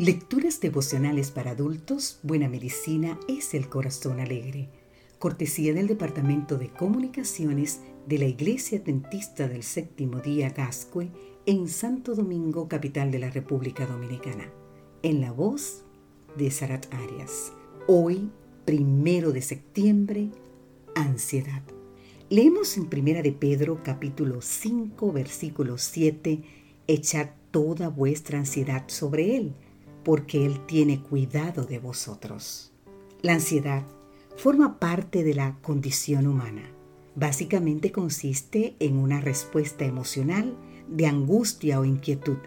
Lecturas devocionales para adultos, Buena Medicina es el Corazón Alegre. Cortesía del Departamento de Comunicaciones de la Iglesia Adventista del Séptimo Día Gascue en Santo Domingo, capital de la República Dominicana. En la voz de Sarat Arias. Hoy, primero de septiembre, ansiedad. Leemos en Primera de Pedro capítulo 5 versículo 7, echad toda vuestra ansiedad sobre él porque Él tiene cuidado de vosotros. La ansiedad forma parte de la condición humana. Básicamente consiste en una respuesta emocional de angustia o inquietud,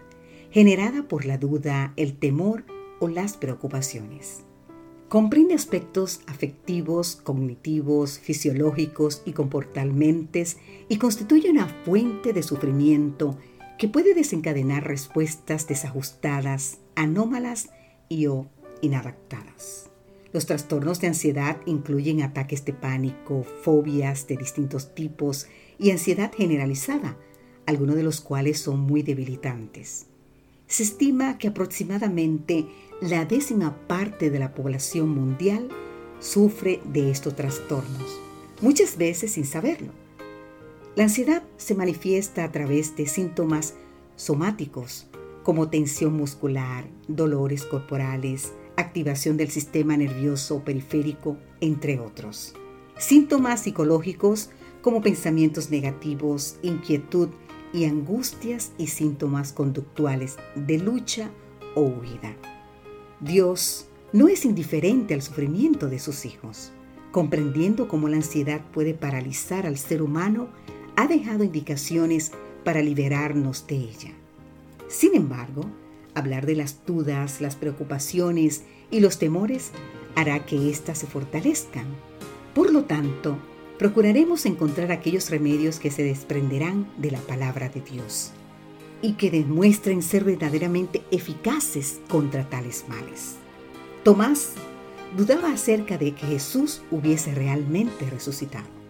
generada por la duda, el temor o las preocupaciones. Comprende aspectos afectivos, cognitivos, fisiológicos y comportamentales y constituye una fuente de sufrimiento que puede desencadenar respuestas desajustadas, anómalas y o inadaptadas. Los trastornos de ansiedad incluyen ataques de pánico, fobias de distintos tipos y ansiedad generalizada, algunos de los cuales son muy debilitantes. Se estima que aproximadamente la décima parte de la población mundial sufre de estos trastornos, muchas veces sin saberlo. La ansiedad se manifiesta a través de síntomas somáticos como tensión muscular, dolores corporales, activación del sistema nervioso periférico, entre otros. Síntomas psicológicos como pensamientos negativos, inquietud y angustias y síntomas conductuales de lucha o huida. Dios no es indiferente al sufrimiento de sus hijos. Comprendiendo cómo la ansiedad puede paralizar al ser humano, ha dejado indicaciones para liberarnos de ella. Sin embargo, hablar de las dudas, las preocupaciones y los temores hará que éstas se fortalezcan. Por lo tanto, procuraremos encontrar aquellos remedios que se desprenderán de la palabra de Dios y que demuestren ser verdaderamente eficaces contra tales males. Tomás dudaba acerca de que Jesús hubiese realmente resucitado.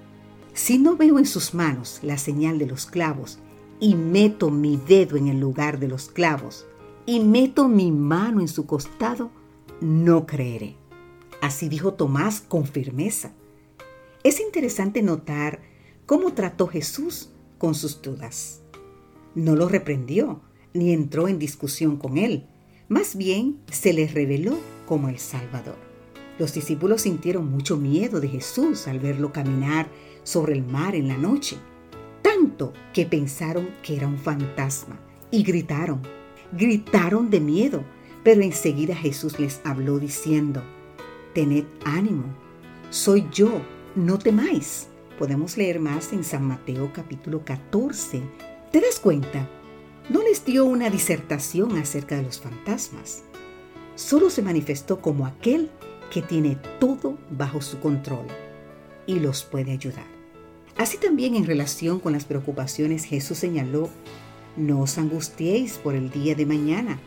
Si no veo en sus manos la señal de los clavos y meto mi dedo en el lugar de los clavos y meto mi mano en su costado, no creeré. Así dijo Tomás con firmeza. Es interesante notar cómo trató Jesús con sus dudas. No lo reprendió ni entró en discusión con él, más bien se les reveló como el Salvador. Los discípulos sintieron mucho miedo de Jesús al verlo caminar sobre el mar en la noche tanto que pensaron que era un fantasma y gritaron, gritaron de miedo, pero enseguida Jesús les habló diciendo, tened ánimo, soy yo, no temáis. Podemos leer más en San Mateo capítulo 14. ¿Te das cuenta? No les dio una disertación acerca de los fantasmas. Solo se manifestó como aquel que tiene todo bajo su control y los puede ayudar. Así también en relación con las preocupaciones Jesús señaló, no os angustiéis por el día de mañana,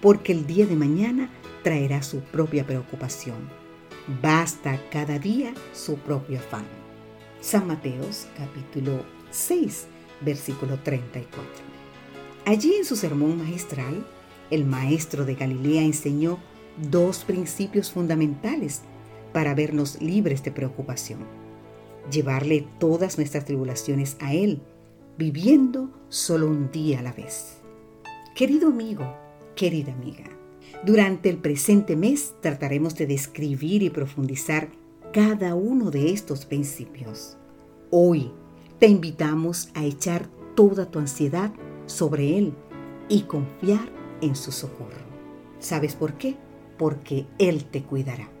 porque el día de mañana traerá su propia preocupación. Basta cada día su propio afán. San Mateos capítulo 6, versículo 34. Allí en su sermón magistral, el maestro de Galilea enseñó dos principios fundamentales para vernos libres de preocupación llevarle todas nuestras tribulaciones a Él, viviendo solo un día a la vez. Querido amigo, querida amiga, durante el presente mes trataremos de describir y profundizar cada uno de estos principios. Hoy te invitamos a echar toda tu ansiedad sobre Él y confiar en su socorro. ¿Sabes por qué? Porque Él te cuidará.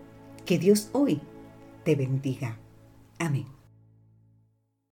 Que Dios hoy te bendiga. Amén.